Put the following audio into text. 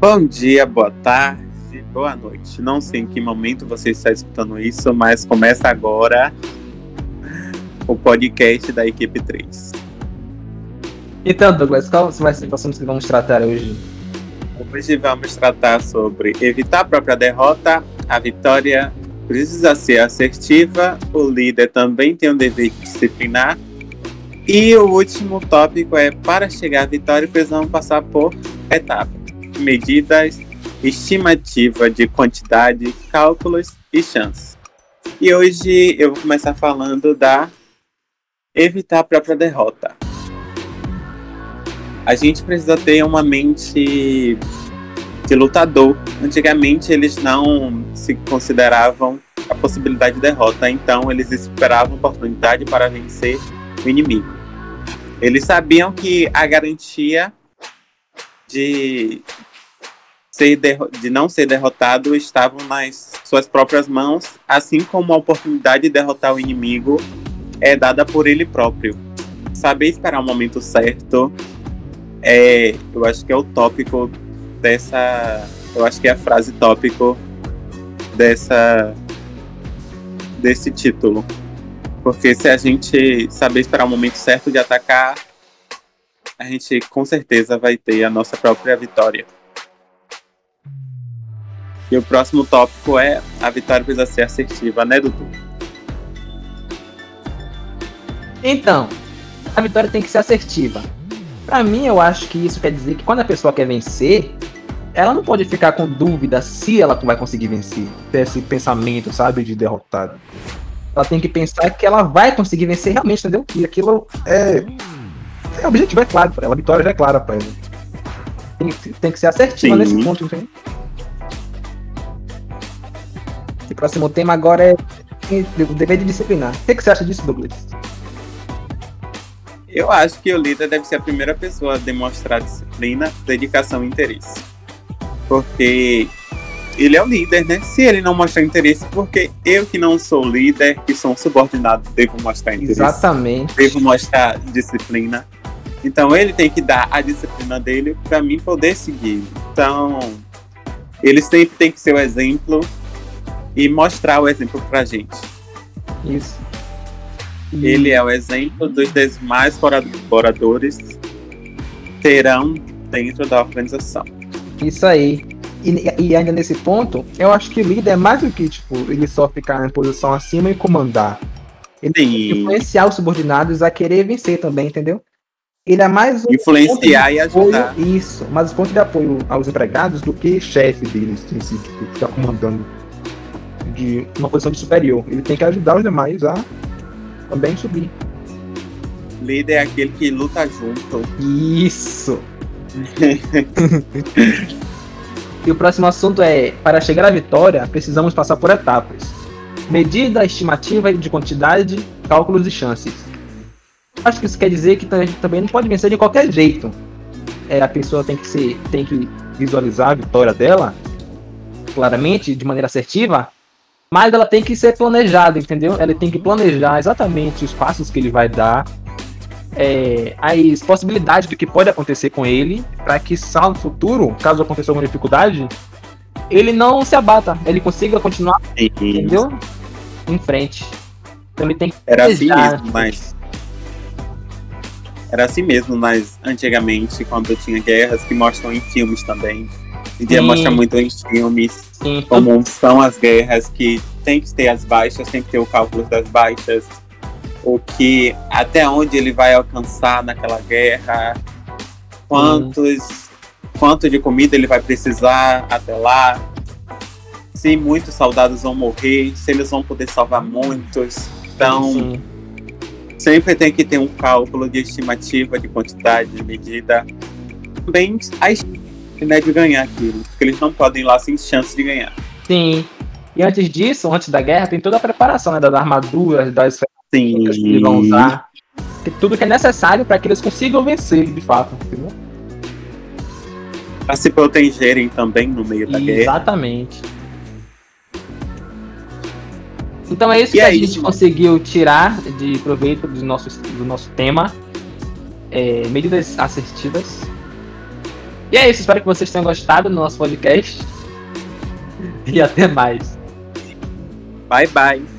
Bom dia, boa tarde, boa noite. Não sei em que momento você está escutando isso, mas começa agora o podcast da equipe 3. Então, Douglas, qual vai ser o assunto que vamos tratar hoje? Hoje vamos tratar sobre evitar a própria derrota, a vitória precisa ser assertiva, o líder também tem o dever de disciplinar. E o último tópico é para chegar à vitória precisamos passar por etapas, medidas, estimativa de quantidade, cálculos e chances. E hoje eu vou começar falando da evitar a própria derrota. A gente precisa ter uma mente de lutador. Antigamente eles não se consideravam a possibilidade de derrota, então eles esperavam oportunidade para vencer o inimigo. Eles sabiam que a garantia de, ser de não ser derrotado estavam nas suas próprias mãos, assim como a oportunidade de derrotar o inimigo é dada por ele próprio. Saber esperar o momento certo é, eu acho que é o tópico dessa. Eu acho que é a frase tópico dessa. desse título. Porque se a gente saber esperar o momento certo de atacar, a gente com certeza vai ter a nossa própria vitória. E o próximo tópico é a vitória precisa ser assertiva, né, Dudu? Então, a vitória tem que ser assertiva. Para mim, eu acho que isso quer dizer que quando a pessoa quer vencer, ela não pode ficar com dúvida se ela vai conseguir vencer. Ter esse pensamento, sabe, de derrotado. Ela tem que pensar que ela vai conseguir vencer realmente, entendeu? Que aquilo é. é o objetivo é claro para ela, a vitória já é clara para ela. Tem, tem, que ser assertiva Sim. nesse ponto, entendeu? O próximo tema agora é o dever de disciplinar. O que, que você acha disso, Douglas? Eu acho que o líder deve ser a primeira pessoa a demonstrar disciplina, dedicação e interesse. Porque ele é o líder, né? Se ele não mostrar interesse, porque eu que não sou líder, que sou um subordinado, devo mostrar interesse. Exatamente. Devo mostrar disciplina. Então ele tem que dar a disciplina dele para mim poder seguir. Então ele sempre tem que ser o exemplo e mostrar o exemplo pra gente. Isso. Ele é o exemplo dos demais colaboradores terão dentro da organização. Isso aí. E, e, ainda nesse ponto, eu acho que o líder é mais do que tipo, ele só ficar em posição acima e comandar. Ele tem que influenciar os subordinados a querer vencer também, entendeu? Ele é mais um influenciar e ajudar. Apoio, isso, mas ponto de apoio aos empregados do que chefe deles, que fica comandando de uma posição de superior. Ele tem que ajudar os demais a também subir. Líder é aquele que luta junto. Isso! e o próximo assunto é: para chegar à vitória, precisamos passar por etapas. Medida estimativa de quantidade, cálculos e chances. Acho que isso quer dizer que também não pode vencer de qualquer jeito. É, a pessoa tem que, ser, tem que visualizar a vitória dela claramente, de maneira assertiva, mas ela tem que ser planejada, entendeu? Ela tem que planejar exatamente os passos que ele vai dar, é, as possibilidades do que pode acontecer com ele, para que só no futuro, caso aconteça alguma dificuldade, ele não se abata, ele consiga continuar, Sim. entendeu? Em frente. Então ele tem que Era assim mesmo, mas era assim mesmo, mas antigamente, quando tinha guerras que mostram em filmes também. E dia mostra muito em filmes Sim. como são as guerras, que tem que ter as baixas, tem que ter o cálculo das baixas, o que até onde ele vai alcançar naquela guerra, quantos, quanto de comida ele vai precisar até lá, se muitos soldados vão morrer, se eles vão poder salvar muitos. Então, Sim. sempre tem que ter um cálculo de estimativa de quantidade, de medida. Também a né, de ganhar aquilo. Porque eles não podem ir lá sem chance de ganhar. Sim. E antes disso, antes da guerra, tem toda a preparação né, das armaduras, das ferramentas que eles vão usar. Tudo que é necessário para que eles consigam vencer, de fato. Entendeu? Para se protegerem também no meio da Exatamente. guerra. Exatamente. Então é isso e que é a gente isso, conseguiu tirar de proveito do nosso, do nosso tema. É, medidas assertivas E é isso, espero que vocês tenham gostado do nosso podcast. E até mais. Bye, bye.